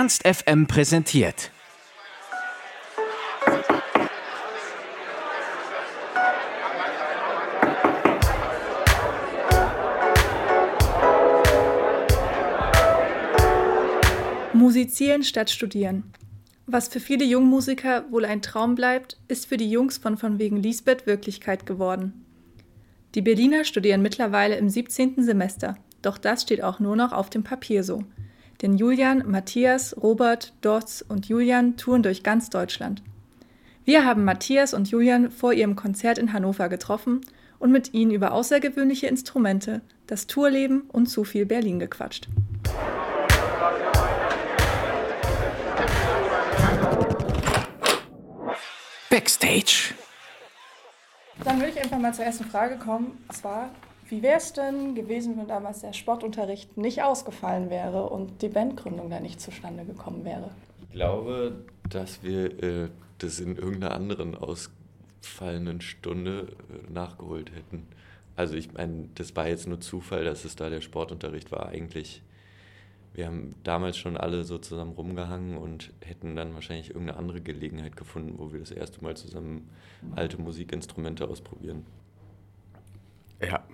Ernst FM präsentiert. Musizieren statt studieren. Was für viele Jungmusiker wohl ein Traum bleibt, ist für die Jungs von von wegen Lisbeth Wirklichkeit geworden. Die Berliner studieren mittlerweile im 17. Semester, doch das steht auch nur noch auf dem Papier so. Denn Julian, Matthias, Robert, Dots und Julian touren durch ganz Deutschland. Wir haben Matthias und Julian vor ihrem Konzert in Hannover getroffen und mit ihnen über außergewöhnliche Instrumente, das Tourleben und zu viel Berlin gequatscht. Backstage. Dann würde ich einfach mal zur ersten Frage kommen. Und zwar, wie wäre es denn gewesen, wenn damals der Sportunterricht nicht ausgefallen wäre und die Bandgründung da nicht zustande gekommen wäre? Ich glaube, dass wir äh, das in irgendeiner anderen ausfallenden Stunde äh, nachgeholt hätten. Also ich meine, das war jetzt nur Zufall, dass es da der Sportunterricht war. Eigentlich wir haben damals schon alle so zusammen rumgehangen und hätten dann wahrscheinlich irgendeine andere Gelegenheit gefunden, wo wir das erste Mal zusammen alte Musikinstrumente ausprobieren. Ja.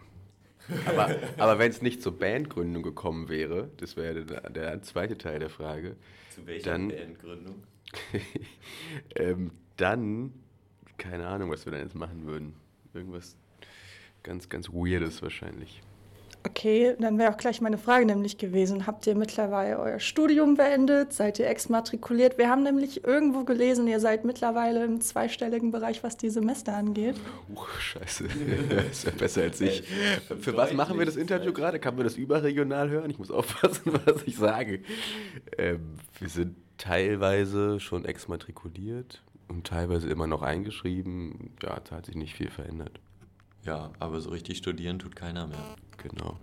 Aber, aber wenn es nicht zur Bandgründung gekommen wäre, das wäre der, der, zweite Teil der Frage. Zu welcher dann, Bandgründung? ähm, dann, keine Ahnung, was wir dann jetzt machen würden. Irgendwas ganz, ganz Weirdes wahrscheinlich. Okay, dann wäre auch gleich meine Frage nämlich gewesen. Habt ihr mittlerweile euer Studium beendet? Seid ihr exmatrikuliert? Wir haben nämlich irgendwo gelesen, ihr seid mittlerweile im zweistelligen Bereich, was die Semester angeht. Uh, scheiße. das ist ja besser als ich. Für was machen wir das Interview gerade? Kann man das überregional hören? Ich muss aufpassen, was ich sage. Ähm, wir sind teilweise schon exmatrikuliert und teilweise immer noch eingeschrieben. Ja, da hat sich nicht viel verändert. Ja, aber so richtig studieren tut keiner mehr. Genau.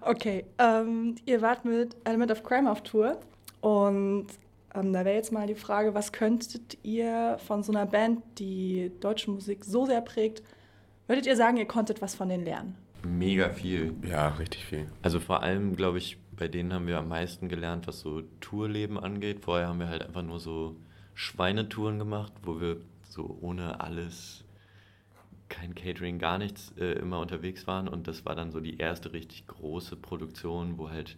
Okay, ähm, ihr wart mit Element of Crime auf Tour und ähm, da wäre jetzt mal die Frage, was könntet ihr von so einer Band, die deutsche Musik so sehr prägt, würdet ihr sagen, ihr konntet was von denen lernen? Mega viel. Ja, richtig viel. Also vor allem, glaube ich, bei denen haben wir am meisten gelernt, was so Tourleben angeht. Vorher haben wir halt einfach nur so Schweinetouren gemacht, wo wir so ohne alles kein Catering, gar nichts äh, immer unterwegs waren. Und das war dann so die erste richtig große Produktion, wo halt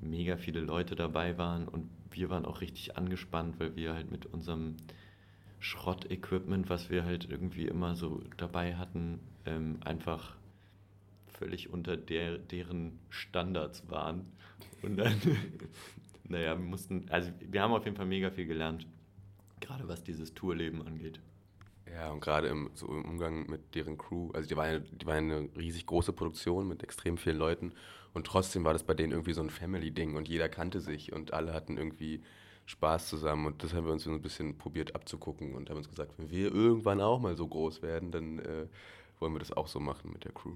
mega viele Leute dabei waren. Und wir waren auch richtig angespannt, weil wir halt mit unserem Schrott-Equipment, was wir halt irgendwie immer so dabei hatten, ähm, einfach völlig unter der, deren Standards waren. Und dann, naja, wir mussten, also wir haben auf jeden Fall mega viel gelernt, gerade was dieses Tourleben angeht. Ja, und gerade im, so im Umgang mit deren Crew, also die war, eine, die war eine riesig große Produktion mit extrem vielen Leuten und trotzdem war das bei denen irgendwie so ein Family-Ding und jeder kannte sich und alle hatten irgendwie Spaß zusammen und das haben wir uns so ein bisschen probiert abzugucken und haben uns gesagt, wenn wir irgendwann auch mal so groß werden, dann äh, wollen wir das auch so machen mit der Crew.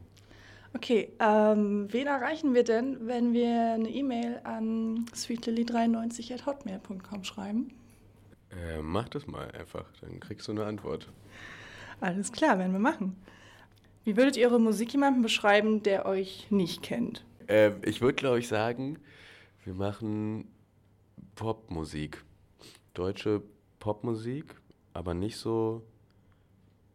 Okay, ähm, wen erreichen wir denn, wenn wir eine E-Mail an sweetlily93 schreiben? Äh, mach das mal einfach, dann kriegst du eine Antwort. Alles klar, werden wir machen. Wie würdet ihr eure Musik jemandem beschreiben, der euch nicht kennt? Äh, ich würde, glaube ich, sagen, wir machen Popmusik. Deutsche Popmusik, aber nicht so,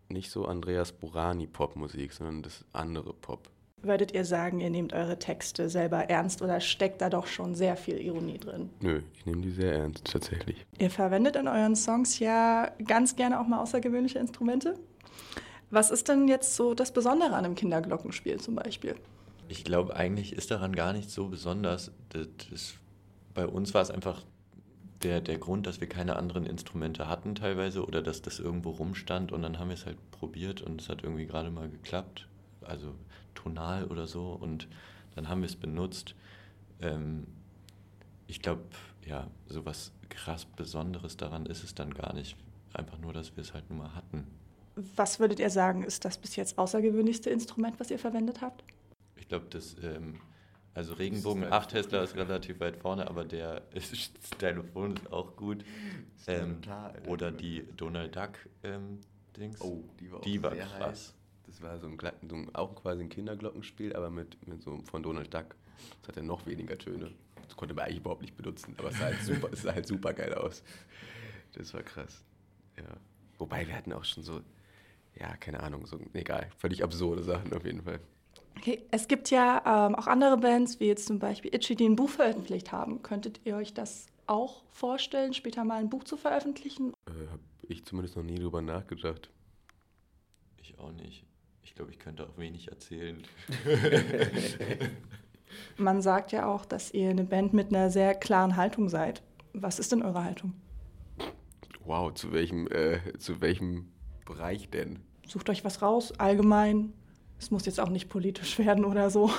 nicht so Andreas Burani Popmusik, sondern das andere Pop. Würdet ihr sagen, ihr nehmt eure Texte selber ernst oder steckt da doch schon sehr viel Ironie drin? Nö, ich nehme die sehr ernst, tatsächlich. Ihr verwendet in euren Songs ja ganz gerne auch mal außergewöhnliche Instrumente. Was ist denn jetzt so das Besondere an einem Kinderglockenspiel zum Beispiel? Ich glaube, eigentlich ist daran gar nicht so besonders. Das, das, bei uns war es einfach der, der Grund, dass wir keine anderen Instrumente hatten teilweise oder dass das irgendwo rumstand und dann haben wir es halt probiert und es hat irgendwie gerade mal geklappt. Also tonal oder so und dann haben wir es benutzt. Ähm, ich glaube, ja, so was krass Besonderes daran ist es dann gar nicht. Einfach nur, dass wir es halt nur mal hatten. Was würdet ihr sagen, ist das bis jetzt außergewöhnlichste Instrument, was ihr verwendet habt? Ich glaube, das, ähm, also Regenbogen 8 Tesla ist relativ weit vorne, aber der Stylophon ist auch gut. Ähm, oder die Donald Duck ähm, Dings. Oh, die war, die war krass. Heiß. Das war so ein, so ein, auch quasi ein Kinderglockenspiel, aber mit, mit so von Donald Duck. Das hat ja noch weniger Töne. konnte man eigentlich überhaupt nicht benutzen, aber es sah halt super, es sah halt super geil aus. Das war krass. Ja. Wobei wir hatten auch schon so, ja, keine Ahnung, so, egal, völlig absurde Sachen auf jeden Fall. Okay, es gibt ja ähm, auch andere Bands, wie jetzt zum Beispiel Itchy, die ein Buch veröffentlicht haben. Könntet ihr euch das auch vorstellen, später mal ein Buch zu veröffentlichen? Äh, Habe ich zumindest noch nie drüber nachgedacht. Ich auch nicht. Ich glaube, ich könnte auch wenig erzählen. Man sagt ja auch, dass ihr eine Band mit einer sehr klaren Haltung seid. Was ist denn eure Haltung? Wow, zu welchem, äh, zu welchem Bereich denn? Sucht euch was raus, allgemein. Es muss jetzt auch nicht politisch werden oder so.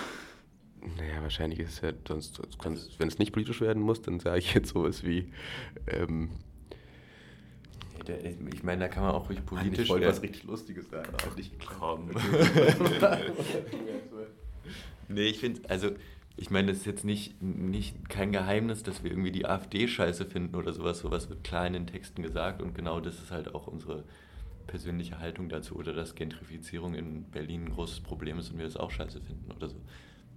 Naja, wahrscheinlich ist es ja sonst, kannst, wenn es nicht politisch werden muss, dann sage ich jetzt sowas wie, ähm, der- Ich meine, da kann man auch ruhig politisch ich wollte was richtig Lustiges sagen. aber nicht Komm. nee, ich finde, also, ich meine, das ist jetzt nicht, nicht kein Geheimnis, dass wir irgendwie die AfD scheiße finden oder sowas. Sowas wird klar in den Texten gesagt und genau das ist halt auch unsere persönliche Haltung dazu oder dass Gentrifizierung in Berlin ein großes Problem ist und wir das auch scheiße finden oder so.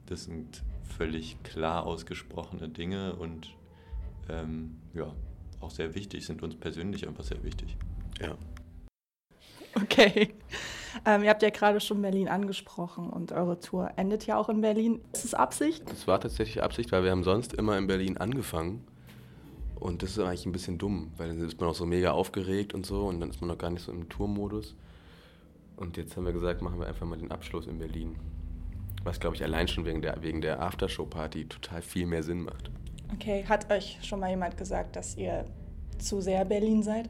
Das sind völlig klar ausgesprochene Dinge und ähm, ja, auch sehr wichtig, sind uns persönlich einfach sehr wichtig. Ja. Okay. Ähm, ihr habt ja gerade schon Berlin angesprochen und eure Tour endet ja auch in Berlin. Ist es Absicht? Das war tatsächlich Absicht, weil wir haben sonst immer in Berlin angefangen. Und das ist eigentlich ein bisschen dumm, weil dann ist man auch so mega aufgeregt und so und dann ist man noch gar nicht so im Tourmodus. Und jetzt haben wir gesagt, machen wir einfach mal den Abschluss in Berlin. Was, glaube ich, allein schon wegen der, wegen der Aftershow-Party total viel mehr Sinn macht. Okay. Hat euch schon mal jemand gesagt, dass ihr zu sehr Berlin seid?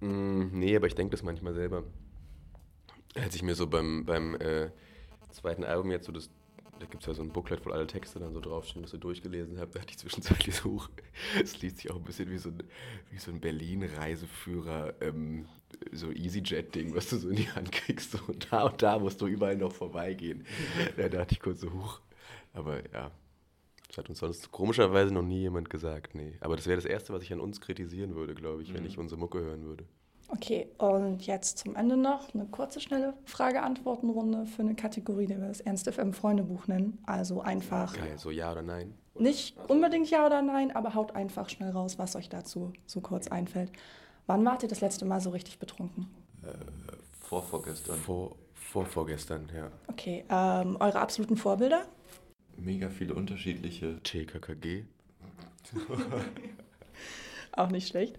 Mm, nee, aber ich denke das manchmal selber. Als ich mir so beim, beim äh, zweiten Album jetzt so das, da gibt es ja so ein Booklet, wo alle Texte dann so draufstehen, das so durchgelesen habe, da hatte ich zwischenzeitlich so hoch. Es liest sich auch ein bisschen wie so ein, wie so ein Berlin-Reiseführer, ähm, so EasyJet-Ding, was du so in die Hand kriegst. So, und da und da musst du überall noch vorbeigehen. Da dachte ich kurz so hoch. Aber ja, das hat uns sonst komischerweise noch nie jemand gesagt, nee. Aber das wäre das Erste, was ich an uns kritisieren würde, glaube ich, wenn ich unsere Mucke hören würde. Okay, und jetzt zum Ende noch eine kurze, schnelle Frage-Antworten-Runde für eine Kategorie, die wir das Ernst FM Freundebuch nennen. Also einfach Geil, so ja oder nein? nicht unbedingt ja oder nein, aber haut einfach schnell raus, was euch dazu so kurz einfällt. Wann wart ihr das letzte Mal so richtig betrunken? Vorvorgestern. Vor, vor vorgestern, ja. Okay, ähm, eure absoluten Vorbilder? Mega viele unterschiedliche. TKKG. Auch nicht schlecht.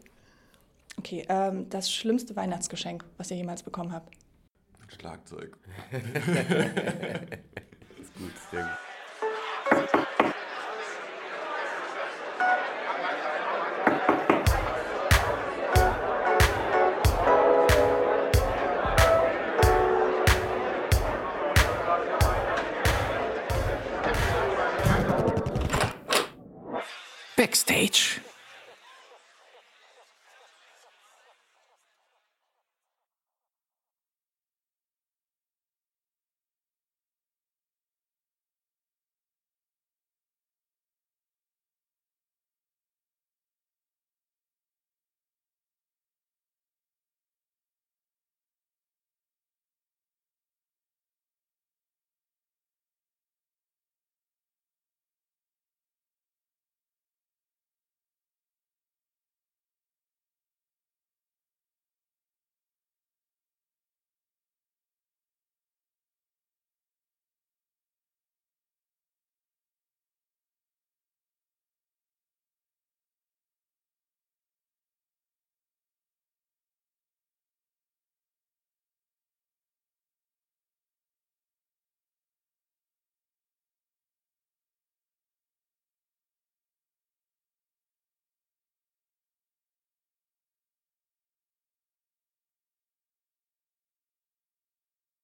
Okay, ähm, das schlimmste Weihnachtsgeschenk, was ihr jemals bekommen habt. Schlagzeug. Ist gut, sehr gut. Backstage.